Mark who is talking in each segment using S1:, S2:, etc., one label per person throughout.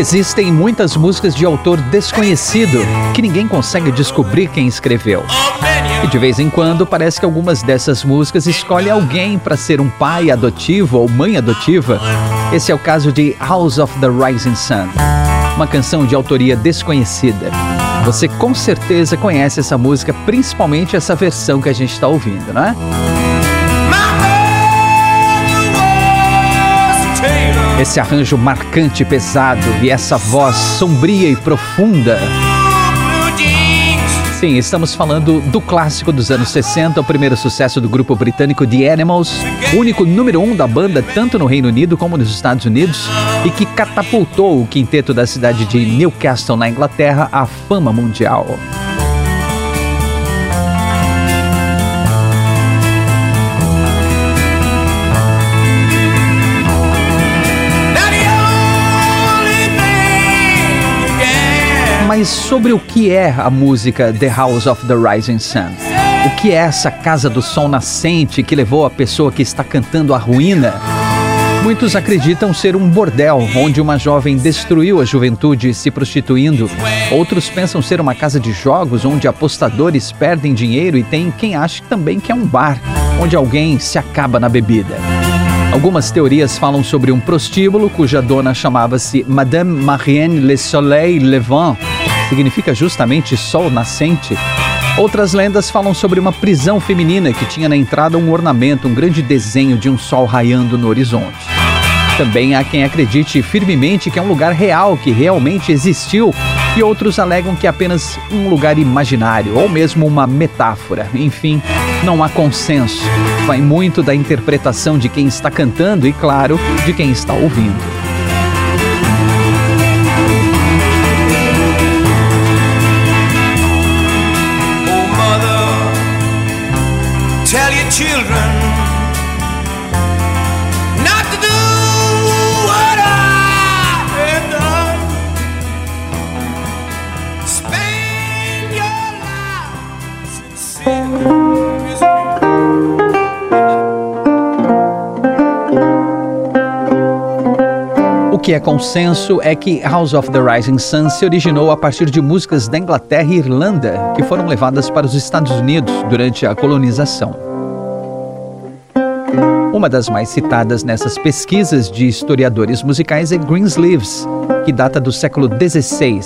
S1: Existem muitas músicas de autor desconhecido que ninguém consegue descobrir quem escreveu. E de vez em quando parece que algumas dessas músicas escolhem alguém para ser um pai adotivo ou mãe adotiva. Esse é o caso de House of the Rising Sun, uma canção de autoria desconhecida. Você com certeza conhece essa música, principalmente essa versão que a gente está ouvindo, não é? Esse arranjo marcante e pesado e essa voz sombria e profunda. Sim, estamos falando do clássico dos anos 60, o primeiro sucesso do grupo britânico The Animals, único número um da banda tanto no Reino Unido como nos Estados Unidos, e que catapultou o quinteto da cidade de Newcastle, na Inglaterra, à fama mundial. Sobre o que é a música The House of the Rising Sun? O que é essa casa do sol nascente que levou a pessoa que está cantando à ruína? Muitos acreditam ser um bordel onde uma jovem destruiu a juventude se prostituindo. Outros pensam ser uma casa de jogos onde apostadores perdem dinheiro e tem quem acha também que é um bar onde alguém se acaba na bebida. Algumas teorias falam sobre um prostíbulo cuja dona chamava-se Madame Marianne Le Soleil Levant, significa justamente sol nascente. Outras lendas falam sobre uma prisão feminina que tinha na entrada um ornamento, um grande desenho de um sol raiando no horizonte. Também há quem acredite firmemente que é um lugar real, que realmente existiu, e outros alegam que é apenas um lugar imaginário ou mesmo uma metáfora. Enfim, não há consenso. Vai muito da interpretação de quem está cantando e, claro, de quem está ouvindo. Que é consenso é que House of the Rising Sun se originou a partir de músicas da Inglaterra e Irlanda que foram levadas para os Estados Unidos durante a colonização. Uma das mais citadas nessas pesquisas de historiadores musicais é Greensleeves, que data do século XVI.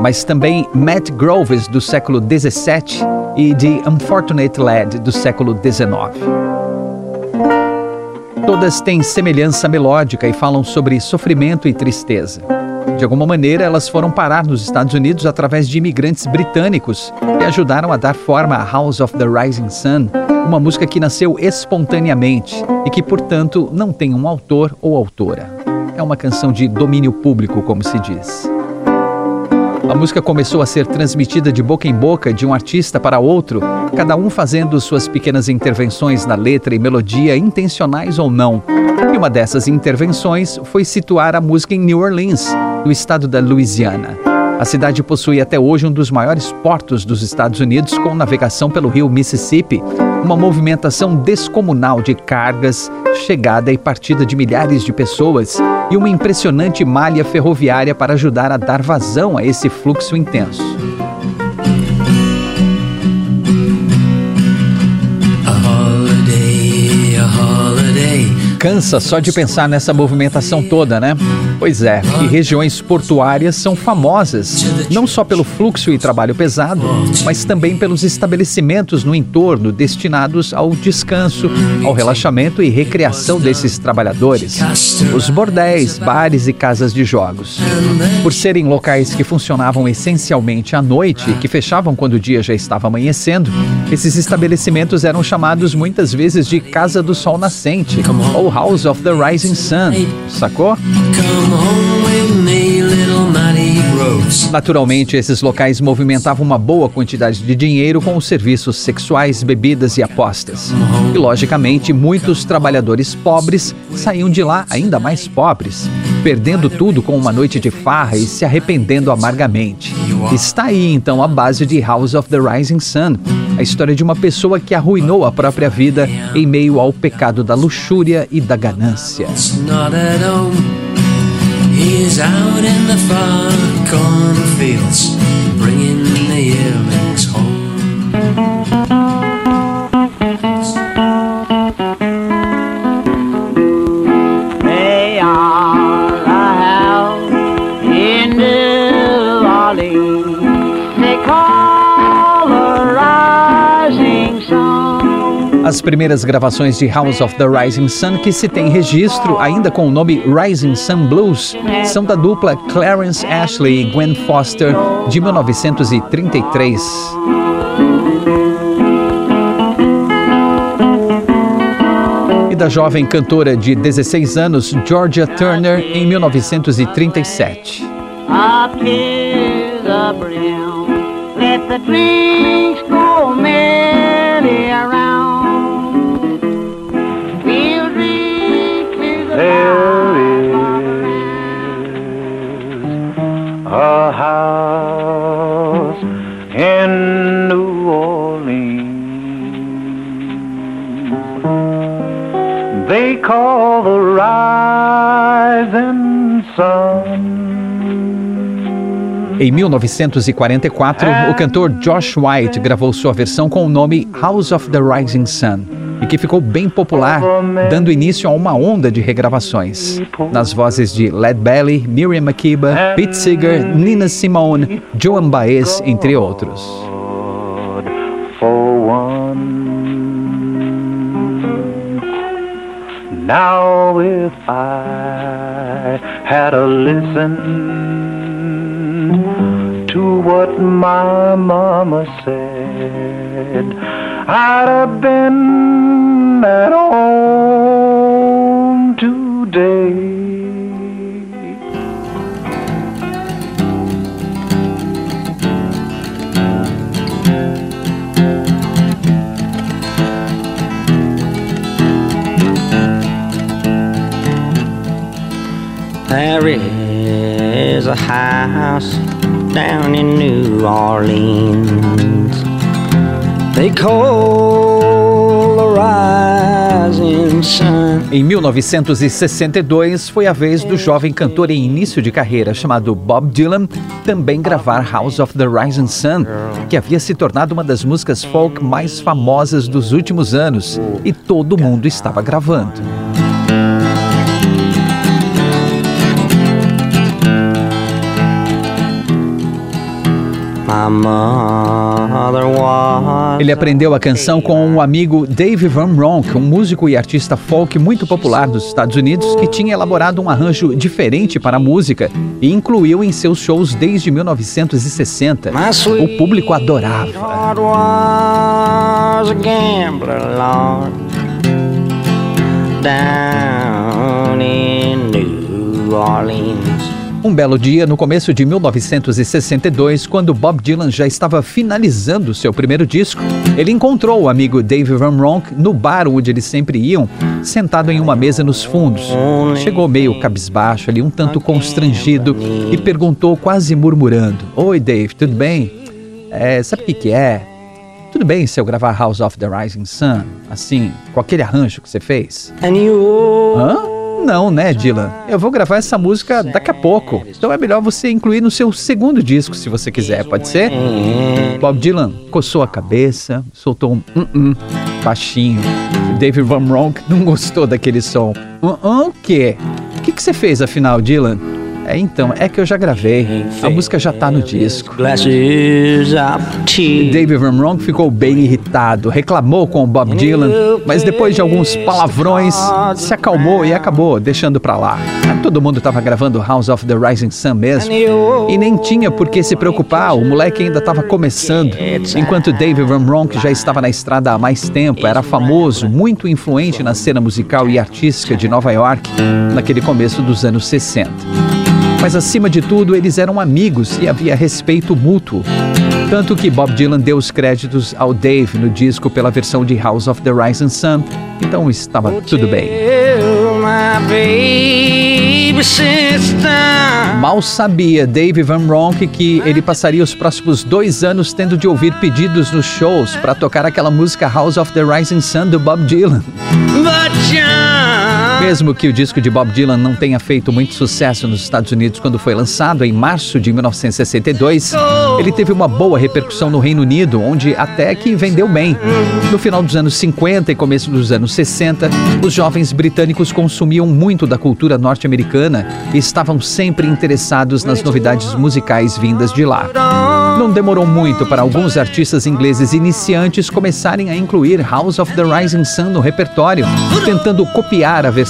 S1: Mas também Matt Groves, do século XVII, e The Unfortunate Lad, do século XIX. Todas têm semelhança melódica e falam sobre sofrimento e tristeza. De alguma maneira, elas foram parar nos Estados Unidos através de imigrantes britânicos que ajudaram a dar forma a House of the Rising Sun, uma música que nasceu espontaneamente e que, portanto, não tem um autor ou autora. É uma canção de domínio público, como se diz. A música começou a ser transmitida de boca em boca de um artista para outro, cada um fazendo suas pequenas intervenções na letra e melodia, intencionais ou não. E uma dessas intervenções foi situar a música em New Orleans, no estado da Louisiana. A cidade possui até hoje um dos maiores portos dos Estados Unidos com navegação pelo rio Mississippi, uma movimentação descomunal de cargas, chegada e partida de milhares de pessoas e uma impressionante malha ferroviária para ajudar a dar vazão a esse fluxo intenso. Cansa só de pensar nessa movimentação toda, né? Pois é, e regiões portuárias são famosas não só pelo fluxo e trabalho pesado, mas também pelos estabelecimentos no entorno destinados ao descanso, ao relaxamento e recreação desses trabalhadores. Os bordéis, bares e casas de jogos. Por serem locais que funcionavam essencialmente à noite e que fechavam quando o dia já estava amanhecendo, esses estabelecimentos eram chamados muitas vezes de Casa do Sol Nascente ou House of the Rising Sun, sacou? Naturalmente, esses locais movimentavam uma boa quantidade de dinheiro com os serviços sexuais, bebidas e apostas. E, logicamente, muitos trabalhadores pobres saíam de lá ainda mais pobres, perdendo tudo com uma noite de farra e se arrependendo amargamente. Está aí então a base de House of the Rising Sun, a história de uma pessoa que arruinou a própria vida em meio ao pecado da luxúria e da ganância. He's out in the far cornfields, As primeiras gravações de House of the Rising Sun que se tem registro, ainda com o nome Rising Sun Blues, são da dupla Clarence Ashley e Gwen Foster, de 1933. E da jovem cantora de 16 anos, Georgia Turner, em 1937. Up to the brim, let the drinks go merry Em 1944, o cantor Josh White gravou sua versão com o nome House of the Rising Sun e que ficou bem popular, dando início a uma onda de regravações. Nas vozes de Led Belly, Miriam Makeba, Pete Seeger, Nina Simone, Joan Baez, entre outros. Now if I had a listen to what my mama said. I'd have been at home today. There is a house down in New Orleans. They call the rising sun. Em 1962 foi a vez do jovem cantor em início de carreira chamado Bob Dylan também gravar House of the Rising Sun, que havia se tornado uma das músicas folk mais famosas dos últimos anos, e todo mundo estava gravando. Ele aprendeu a canção com um amigo Dave Van Ronk, um músico e artista folk muito popular dos Estados Unidos, que tinha elaborado um arranjo diferente para a música e incluiu em seus shows desde 1960. O público adorava. Down in New Orleans. Um belo dia, no começo de 1962, quando Bob Dylan já estava finalizando seu primeiro disco, ele encontrou o amigo Dave Van Ronk no bar onde eles sempre iam, sentado em uma mesa nos fundos. Chegou meio cabisbaixo ali, um tanto constrangido, e perguntou quase murmurando: Oi, Dave, tudo bem? É, sabe o que, que é? Tudo bem se eu gravar House of the Rising Sun, assim, com aquele arranjo que você fez? Hã? Não, né, Dylan? Eu vou gravar essa música daqui a pouco. Então é melhor você incluir no seu segundo disco, se você quiser, pode ser? Bob Dylan coçou a cabeça, soltou um. Uh -uh. baixinho. David Van Ronk não gostou daquele som. Uh, uh, o quê? O que, que você fez afinal, Dylan? É, então, é que eu já gravei. A música já tá no disco. David Van Ronk ficou bem irritado, reclamou com o Bob Dylan, mas depois de alguns palavrões, se acalmou e acabou deixando pra lá. Todo mundo estava gravando House of the Rising Sun mesmo, e nem tinha por que se preocupar, o moleque ainda estava começando, enquanto David Van Ronk já estava na estrada há mais tempo, era famoso, muito influente na cena musical e artística de Nova York naquele começo dos anos 60. Mas acima de tudo, eles eram amigos e havia respeito mútuo. Tanto que Bob Dylan deu os créditos ao Dave no disco pela versão de House of the Rising Sun, então estava tudo bem. Mal sabia Dave Van Ronk que ele passaria os próximos dois anos tendo de ouvir pedidos nos shows para tocar aquela música House of the Rising Sun do Bob Dylan. Mesmo que o disco de Bob Dylan não tenha feito muito sucesso nos Estados Unidos quando foi lançado em março de 1962, ele teve uma boa repercussão no Reino Unido, onde até que vendeu bem. No final dos anos 50 e começo dos anos 60, os jovens britânicos consumiam muito da cultura norte-americana e estavam sempre interessados nas novidades musicais vindas de lá. Não demorou muito para alguns artistas ingleses iniciantes começarem a incluir House of the Rising Sun no repertório, tentando copiar a versão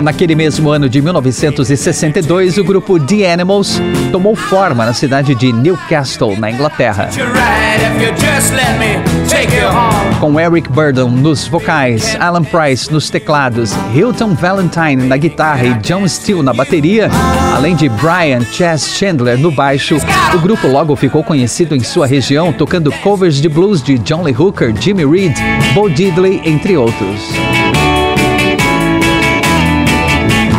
S1: Naquele mesmo ano de 1962, o grupo The Animals tomou forma na cidade de Newcastle, na Inglaterra. Com Eric Burdon nos vocais, Alan Price nos teclados, Hilton Valentine na guitarra e John Steele na bateria, além de Brian Chess Chandler no baixo, o grupo logo ficou conhecido em sua região tocando covers de blues de John Lee Hooker, Jimmy Reed, Bo Diddley, entre outros.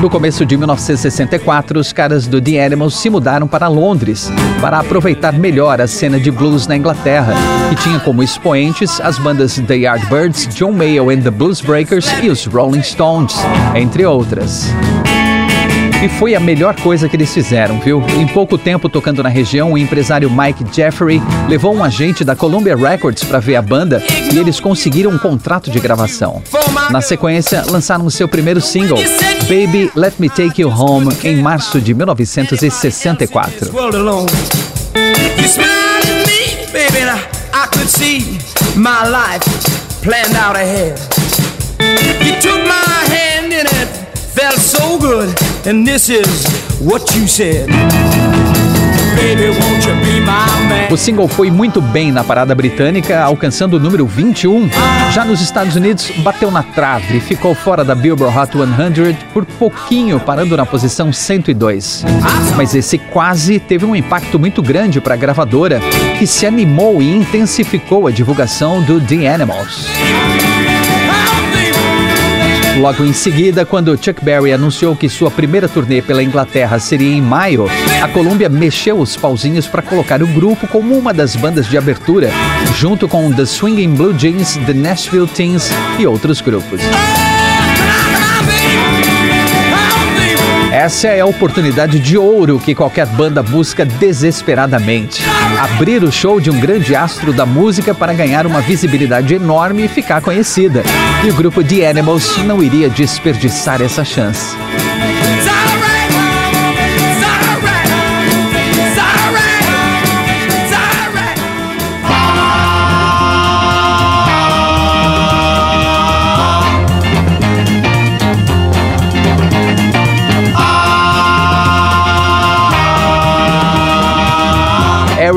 S1: No começo de 1964, os caras do The Animals se mudaram para Londres para aproveitar melhor a cena de blues na Inglaterra, que tinha como expoentes as bandas The Yardbirds, John Mayall and the Blues Breakers e os Rolling Stones, entre outras. E foi a melhor coisa que eles fizeram, viu? Em pouco tempo tocando na região, o empresário Mike Jeffrey levou um agente da Columbia Records para ver a banda e eles conseguiram um contrato de gravação. Na sequência, lançaram seu primeiro single, Baby Let Me Take You Home, em março de 1964. You took my hand it felt so good, and this is what you said. O single foi muito bem na parada britânica, alcançando o número 21. Já nos Estados Unidos, bateu na trave e ficou fora da Billboard Hot 100 por pouquinho, parando na posição 102. Mas esse quase teve um impacto muito grande para a gravadora, que se animou e intensificou a divulgação do The Animals. Logo em seguida, quando Chuck Berry anunciou que sua primeira turnê pela Inglaterra seria em maio, a Columbia mexeu os pauzinhos para colocar o grupo como uma das bandas de abertura, junto com The Swinging Blue Jeans, The Nashville Teens e outros grupos. Essa é a oportunidade de ouro que qualquer banda busca desesperadamente. Abrir o show de um grande astro da música para ganhar uma visibilidade enorme e ficar conhecida. E o grupo The Animals não iria desperdiçar essa chance.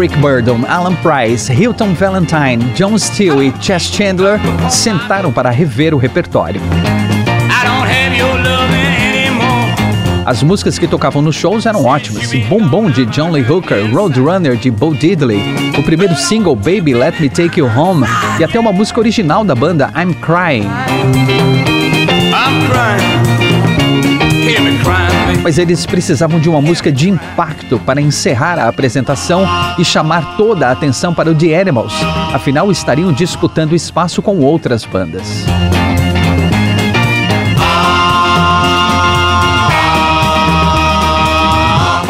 S1: Eric Burdon, Alan Price, Hilton Valentine, John Steele e Chess Chandler sentaram para rever o repertório. As músicas que tocavam nos shows eram ótimas. Bombom de John Lee Hooker, Roadrunner de Bo Diddley, o primeiro single Baby Let Me Take You Home e até uma música original da banda I'm Crying. I'm crying. Mas eles precisavam de uma música de impacto para encerrar a apresentação e chamar toda a atenção para o The Animals. Afinal, estariam disputando espaço com outras bandas.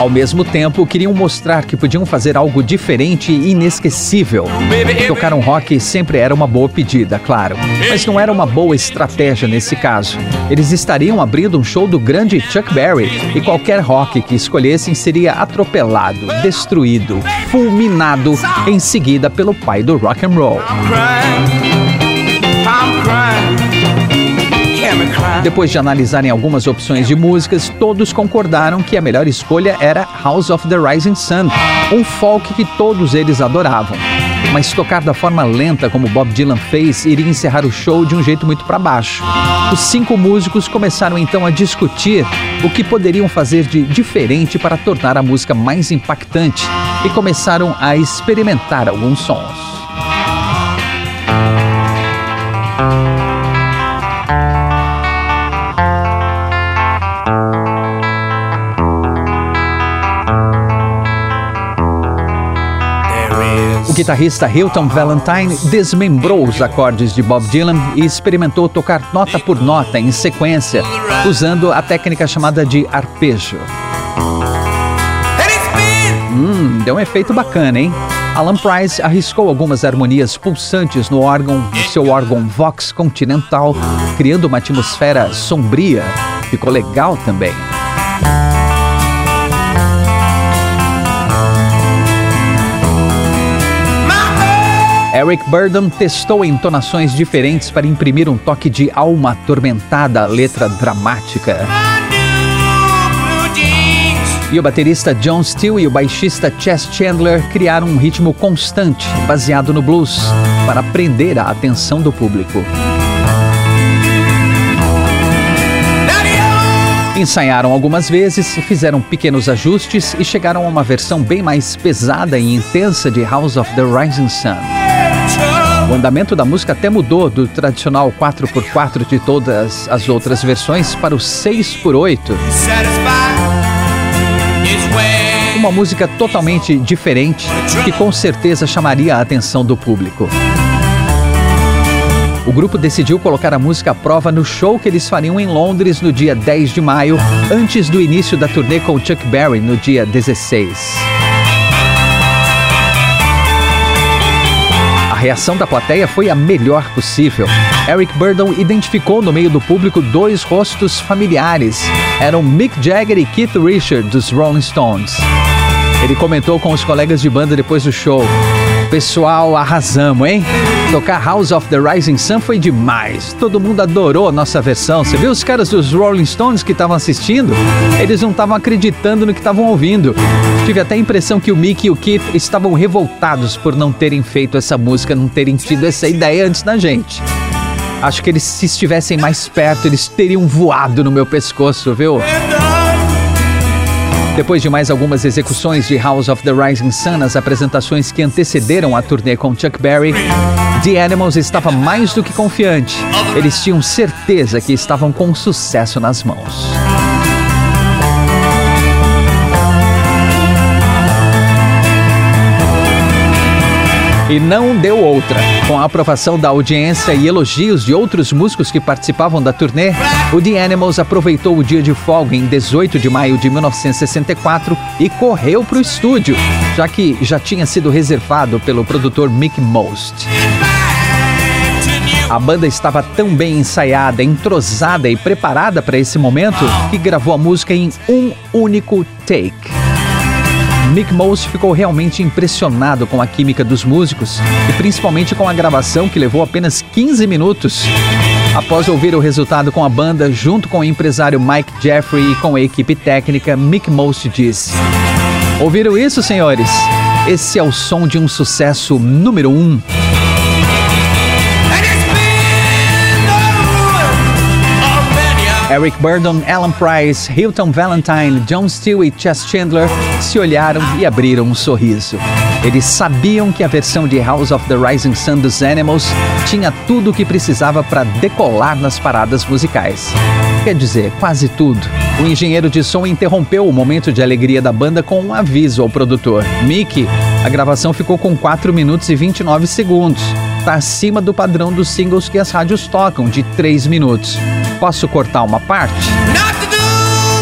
S1: Ao mesmo tempo, queriam mostrar que podiam fazer algo diferente e inesquecível. Tocar um rock sempre era uma boa pedida, claro, mas não era uma boa estratégia nesse caso. Eles estariam abrindo um show do grande Chuck Berry e qualquer rock que escolhessem seria atropelado, destruído, fulminado em seguida pelo pai do rock and roll. Depois de analisarem algumas opções de músicas, todos concordaram que a melhor escolha era House of the Rising Sun, um folk que todos eles adoravam. Mas tocar da forma lenta como Bob Dylan fez iria encerrar o show de um jeito muito para baixo. Os cinco músicos começaram então a discutir o que poderiam fazer de diferente para tornar a música mais impactante e começaram a experimentar alguns sons. O guitarrista Hilton Valentine desmembrou os acordes de Bob Dylan e experimentou tocar nota por nota em sequência, usando a técnica chamada de arpejo. Hum, deu um efeito bacana, hein? Alan Price arriscou algumas harmonias pulsantes no órgão, no seu órgão Vox Continental, criando uma atmosfera sombria. Ficou legal também. Eric Burdon testou entonações diferentes para imprimir um toque de alma atormentada à letra dramática. E o baterista John Steele e o baixista Chess Chandler criaram um ritmo constante, baseado no blues, para prender a atenção do público. Ensaiaram algumas vezes, fizeram pequenos ajustes e chegaram a uma versão bem mais pesada e intensa de House of the Rising Sun. O andamento da música até mudou do tradicional 4x4 de todas as outras versões para o 6x8. Uma música totalmente diferente que com certeza chamaria a atenção do público. O grupo decidiu colocar a música à prova no show que eles fariam em Londres no dia 10 de maio, antes do início da turnê com Chuck Berry no dia 16. Reação da plateia foi a melhor possível. Eric Burdon identificou no meio do público dois rostos familiares. Eram Mick Jagger e Keith Richards dos Rolling Stones. Ele comentou com os colegas de banda depois do show. Pessoal, arrasamos, hein? Tocar House of the Rising Sun foi demais. Todo mundo adorou a nossa versão. Você viu os caras dos Rolling Stones que estavam assistindo? Eles não estavam acreditando no que estavam ouvindo. Tive até a impressão que o Mick e o Keith estavam revoltados por não terem feito essa música, não terem tido essa ideia antes da gente. Acho que eles, se estivessem mais perto, eles teriam voado no meu pescoço, viu? Depois de mais algumas execuções de House of the Rising Sun nas apresentações que antecederam a turnê com Chuck Berry, The Animals estava mais do que confiante. Eles tinham certeza que estavam com sucesso nas mãos. E não deu outra. Com a aprovação da audiência e elogios de outros músicos que participavam da turnê, o The Animals aproveitou o dia de folga em 18 de maio de 1964 e correu para o estúdio, já que já tinha sido reservado pelo produtor Mick Most. A banda estava tão bem ensaiada, entrosada e preparada para esse momento que gravou a música em um único take. Mick Most ficou realmente impressionado com a química dos músicos e principalmente com a gravação que levou apenas 15 minutos. Após ouvir o resultado com a banda, junto com o empresário Mike Jeffrey e com a equipe técnica, Mick Most disse: Ouviram isso, senhores? Esse é o som de um sucesso número um. Eric Burdon, Alan Price, Hilton Valentine, John Steele e Chess Chandler se olharam e abriram um sorriso. Eles sabiam que a versão de House of the Rising Sun dos Animals tinha tudo o que precisava para decolar nas paradas musicais. Quer dizer, quase tudo. O engenheiro de som interrompeu o momento de alegria da banda com um aviso ao produtor. Mickey, a gravação ficou com 4 minutos e 29 segundos. Está acima do padrão dos singles que as rádios tocam, de 3 minutos. Posso cortar uma parte?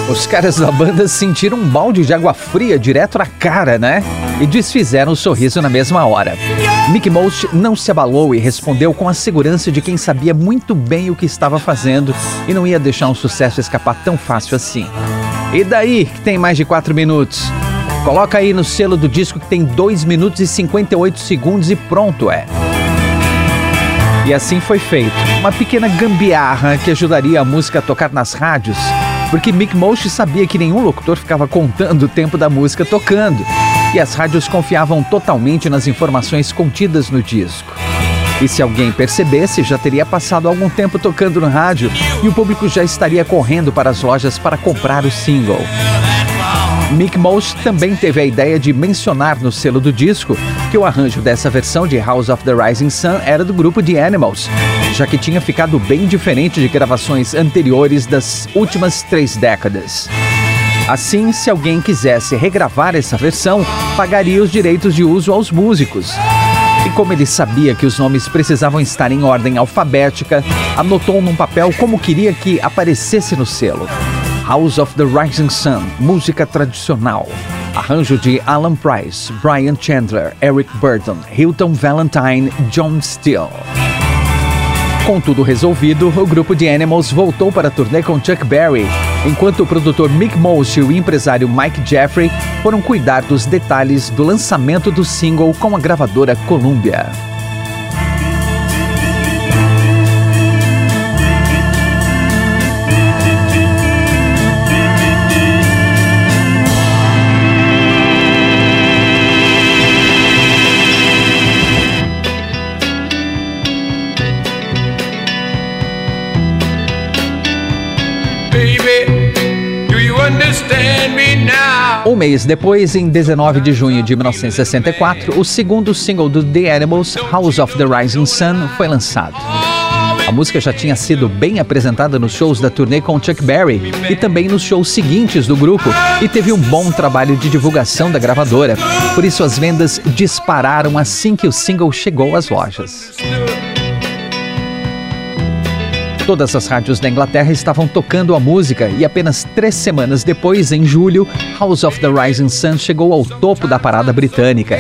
S1: Os caras da banda sentiram um balde de água fria direto na cara, né? E desfizeram o sorriso na mesma hora. Mickey Most não se abalou e respondeu com a segurança de quem sabia muito bem o que estava fazendo e não ia deixar um sucesso escapar tão fácil assim. E daí que tem mais de 4 minutos? Coloca aí no selo do disco que tem 2 minutos e 58 segundos e pronto é. E assim foi feito. Uma pequena gambiarra que ajudaria a música a tocar nas rádios, porque Mick Mosh sabia que nenhum locutor ficava contando o tempo da música tocando, e as rádios confiavam totalmente nas informações contidas no disco. E se alguém percebesse, já teria passado algum tempo tocando no rádio e o público já estaria correndo para as lojas para comprar o single. Mick Mosh também teve a ideia de mencionar no selo do disco que o arranjo dessa versão de House of the Rising Sun era do grupo The Animals, já que tinha ficado bem diferente de gravações anteriores das últimas três décadas. Assim, se alguém quisesse regravar essa versão, pagaria os direitos de uso aos músicos. E como ele sabia que os nomes precisavam estar em ordem alfabética, anotou num papel como queria que aparecesse no selo. House of the Rising Sun, música tradicional. Arranjo de Alan Price, Brian Chandler, Eric Burton, Hilton Valentine, John Steele. Com tudo resolvido, o grupo de Animals voltou para a turnê com Chuck Berry, enquanto o produtor Mick Mosh e o empresário Mike Jeffrey foram cuidar dos detalhes do lançamento do single com a gravadora Columbia. Um mês depois, em 19 de junho de 1964, o segundo single do The Animals, House of the Rising Sun, foi lançado. A música já tinha sido bem apresentada nos shows da turnê com Chuck Berry e também nos shows seguintes do grupo e teve um bom trabalho de divulgação da gravadora. Por isso as vendas dispararam assim que o single chegou às lojas. Todas as rádios da Inglaterra estavam tocando a música e apenas três semanas depois, em julho, House of the Rising Sun chegou ao topo da parada britânica.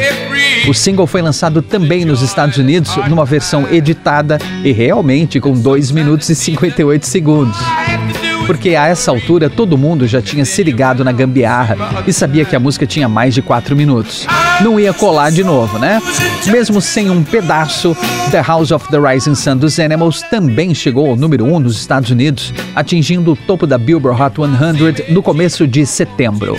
S1: O single foi lançado também nos Estados Unidos numa versão editada e realmente com 2 minutos e 58 segundos porque a essa altura todo mundo já tinha se ligado na gambiarra e sabia que a música tinha mais de quatro minutos. Não ia colar de novo, né? Mesmo sem um pedaço, The House of the Rising Sun dos Animals também chegou ao número 1 um nos Estados Unidos, atingindo o topo da Billboard Hot 100 no começo de setembro.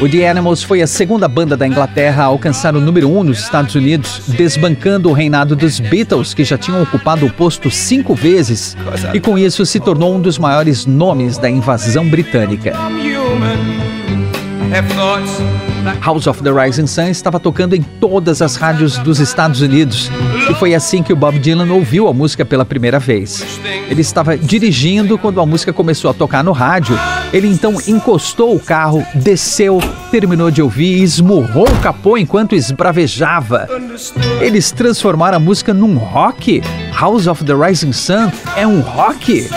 S1: O The Animals foi a segunda banda da Inglaterra a alcançar o número 1 um nos Estados Unidos, desbancando o reinado dos Beatles, que já tinham ocupado o posto cinco vezes, e com isso se tornou um dos maiores nomes da invasão britânica. House of the Rising Sun estava tocando em todas as rádios dos Estados Unidos e foi assim que o Bob Dylan ouviu a música pela primeira vez. Ele estava dirigindo quando a música começou a tocar no rádio. Ele então encostou o carro, desceu, terminou de ouvir e esmurrou o capô enquanto esbravejava. Eles transformaram a música num rock. House of the Rising Sun é um rock.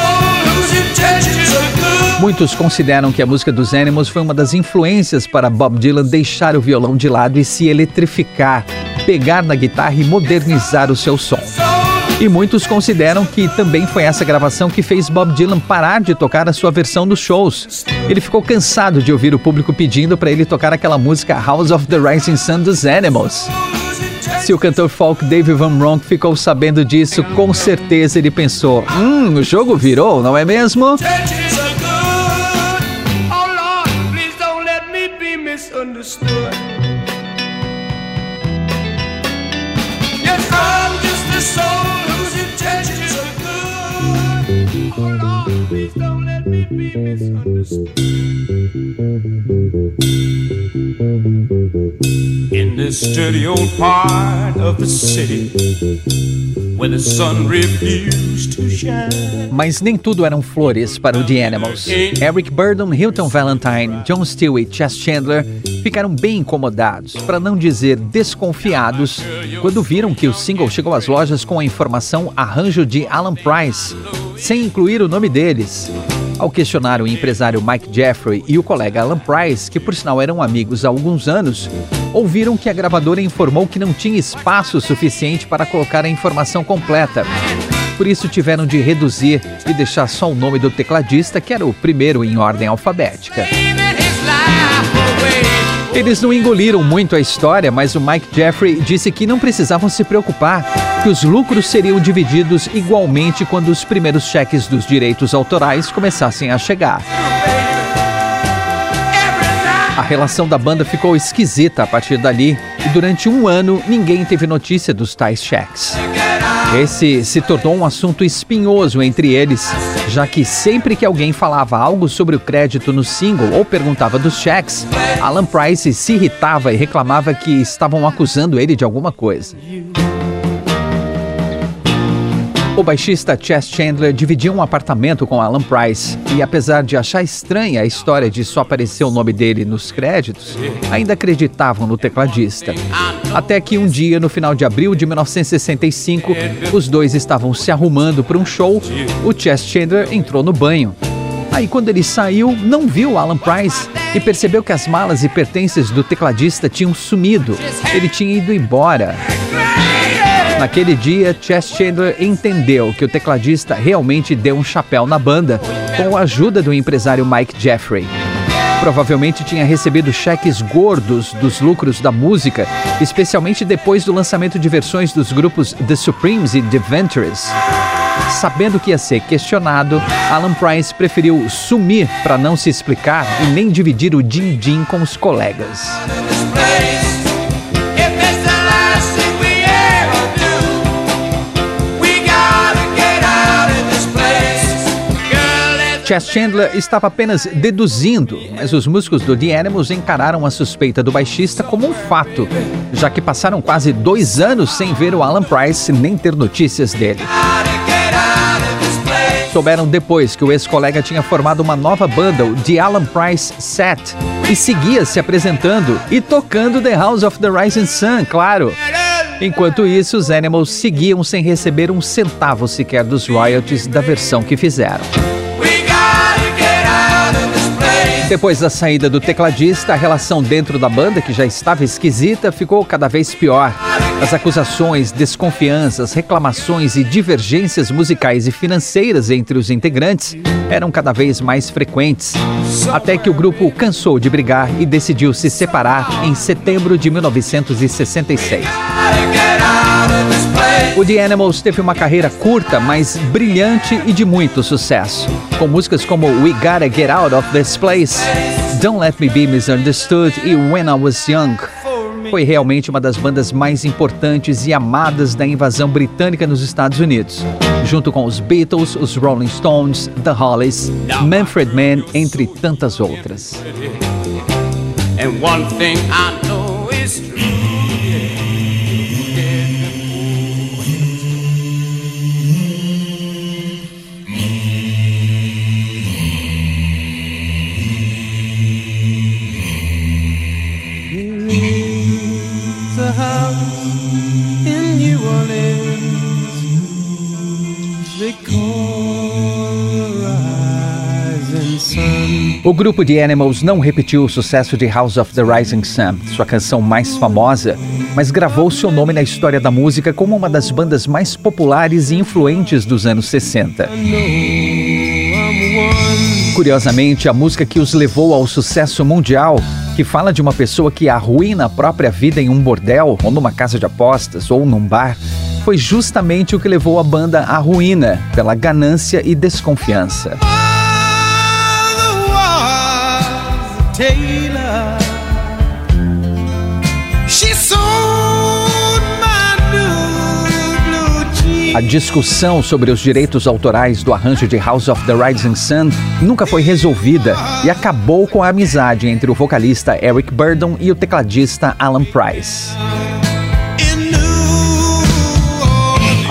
S1: Muitos consideram que a música dos Animals foi uma das influências para Bob Dylan deixar o violão de lado e se eletrificar, pegar na guitarra e modernizar o seu som. E muitos consideram que também foi essa gravação que fez Bob Dylan parar de tocar a sua versão dos shows. Ele ficou cansado de ouvir o público pedindo para ele tocar aquela música House of the Rising Sun dos Animals. Se o cantor folk Dave Van Ronk ficou sabendo disso, com certeza ele pensou: hum, o jogo virou, não é mesmo? misunderstood.
S2: In this dirty old part of the city where the sun refused to shine.
S1: Mas nem tudo eram flores para o The Animals. Eric Burdon, Hilton Valentine, John Steele e Chess Chandler ficaram bem incomodados, para não dizer desconfiados, quando viram que o single chegou às lojas com a informação arranjo de Alan Price, sem incluir o nome deles. Ao questionar o empresário Mike Jeffrey e o colega Alan Price, que por sinal eram amigos há alguns anos, ouviram que a gravadora informou que não tinha espaço suficiente para colocar a informação completa. Por isso tiveram de reduzir e deixar só o nome do tecladista, que era o primeiro em ordem alfabética. Eles não engoliram muito a história, mas o Mike Jeffrey disse que não precisavam se preocupar, que os lucros seriam divididos igualmente quando os primeiros cheques dos direitos autorais começassem a chegar. A relação da banda ficou esquisita a partir dali e durante um ano ninguém teve notícia dos tais cheques. Esse se tornou um assunto espinhoso entre eles, já que sempre que alguém falava algo sobre o crédito no single ou perguntava dos cheques, Alan Price se irritava e reclamava que estavam acusando ele de alguma coisa. O baixista Chess Chandler dividia um apartamento com Alan Price e, apesar de achar estranha a história de só aparecer o nome dele nos créditos, ainda acreditavam no tecladista. Até que um dia, no final de abril de 1965, os dois estavam se arrumando para um show. O Chess Chandler entrou no banho. Aí, quando ele saiu, não viu Alan Price e percebeu que as malas e pertences do tecladista tinham sumido. Ele tinha ido embora. Naquele dia, Chess Chandler entendeu que o tecladista realmente deu um chapéu na banda com a ajuda do empresário Mike Jeffrey. Provavelmente tinha recebido cheques gordos dos lucros da música, especialmente depois do lançamento de versões dos grupos The Supremes e The Ventures. Sabendo que ia ser questionado, Alan Price preferiu sumir para não se explicar e nem dividir o din-din com os colegas. Chess Chandler estava apenas deduzindo, mas os músicos do The Animals encararam a suspeita do baixista como um fato, já que passaram quase dois anos sem ver o Alan Price nem ter notícias dele. Souberam depois que o ex-colega tinha formado uma nova banda, o The Alan Price Set, e seguia se apresentando e tocando The House of the Rising Sun, claro. Enquanto isso, os Animals seguiam sem receber um centavo sequer dos royalties da versão que fizeram. Depois da saída do tecladista, a relação dentro da banda, que já estava esquisita, ficou cada vez pior. As acusações, desconfianças, reclamações e divergências musicais e financeiras entre os integrantes eram cada vez mais frequentes, até que o grupo cansou de brigar e decidiu se separar em setembro de 1966. O The Animals teve uma carreira curta, mas brilhante e de muito sucesso, com músicas como We Gotta Get Out of This Place, Don't Let Me Be Misunderstood e When I Was Young. Foi realmente uma das bandas mais importantes e amadas da invasão britânica nos Estados Unidos, junto com os Beatles, os Rolling Stones, The Hollies, Manfred Mann, entre tantas outras. And one thing I know O grupo de Animals não repetiu o sucesso de House of the Rising Sun, sua canção mais famosa, mas gravou seu nome na história da música como uma das bandas mais populares e influentes dos anos 60. Curiosamente, a música que os levou ao sucesso mundial, que fala de uma pessoa que arruína a própria vida em um bordel, ou numa casa de apostas, ou num bar, foi justamente o que levou a banda à ruína, pela ganância e desconfiança. Taylor. She sold my new blue jeans. A discussão sobre os direitos autorais do arranjo de House of the Rising Sun nunca foi resolvida e acabou com a amizade entre o vocalista Eric Burdon e o tecladista Alan Price.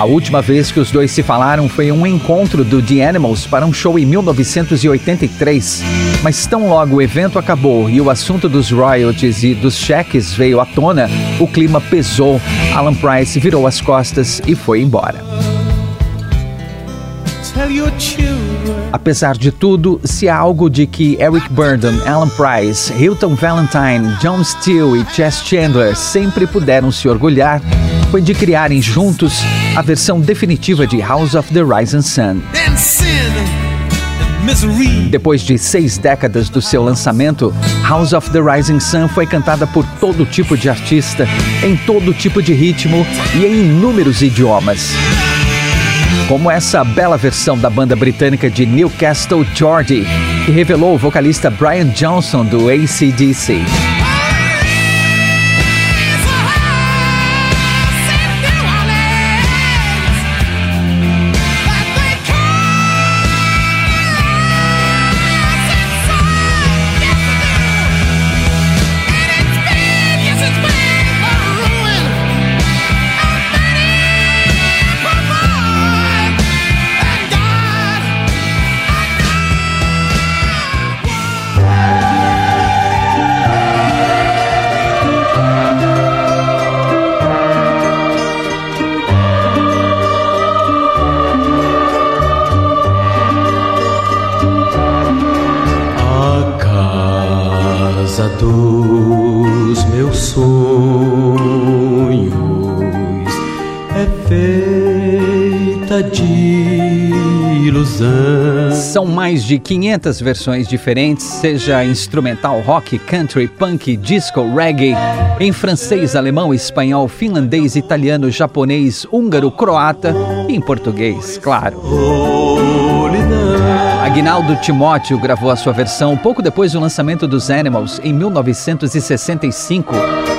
S1: A última vez que os dois se falaram foi em um encontro do The Animals para um show em 1983. Mas tão logo o evento acabou e o assunto dos royalties e dos cheques veio à tona, o clima pesou. Alan Price virou as costas e foi embora. Apesar de tudo, se há algo de que Eric Burdon, Alan Price, Hilton Valentine, John Steele e Chess Chandler sempre puderam se orgulhar, foi de criarem juntos a versão definitiva de House of the Rising Sun. Depois de seis décadas do seu lançamento, House of the Rising Sun foi cantada por todo tipo de artista, em todo tipo de ritmo e em inúmeros idiomas como essa bela versão da banda britânica de Newcastle Geordie, que revelou o vocalista Brian Johnson do ACDC. São mais de 500 versões diferentes, seja instrumental, rock, country, punk, disco, reggae, em francês, alemão, espanhol, finlandês, italiano, japonês, húngaro, croata e em português, claro. Aguinaldo Timóteo gravou a sua versão pouco depois do lançamento dos Animals, em 1965,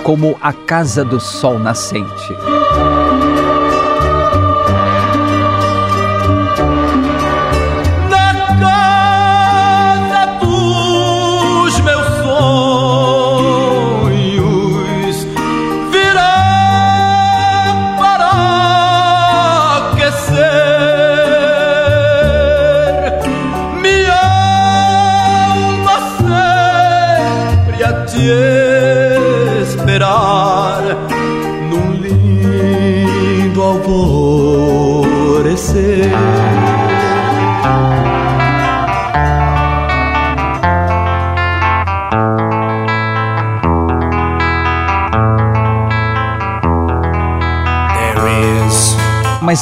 S1: como A Casa do Sol Nascente.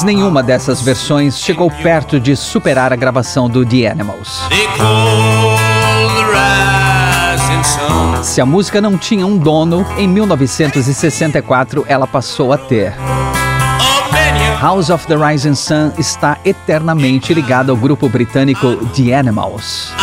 S1: Mas nenhuma dessas versões chegou perto de superar a gravação do The Animals. Se a música não tinha um dono, em 1964 ela passou a ter. House of the Rising Sun está eternamente ligada ao grupo britânico The Animals.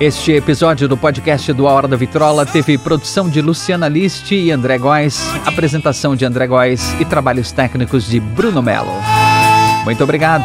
S1: Este episódio do podcast do A Hora da Vitrola teve produção de Luciana Liste e André Góes, apresentação de André Góes e trabalhos técnicos de Bruno Melo. Muito obrigado.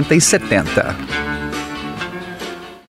S1: 60 e 70.